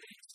things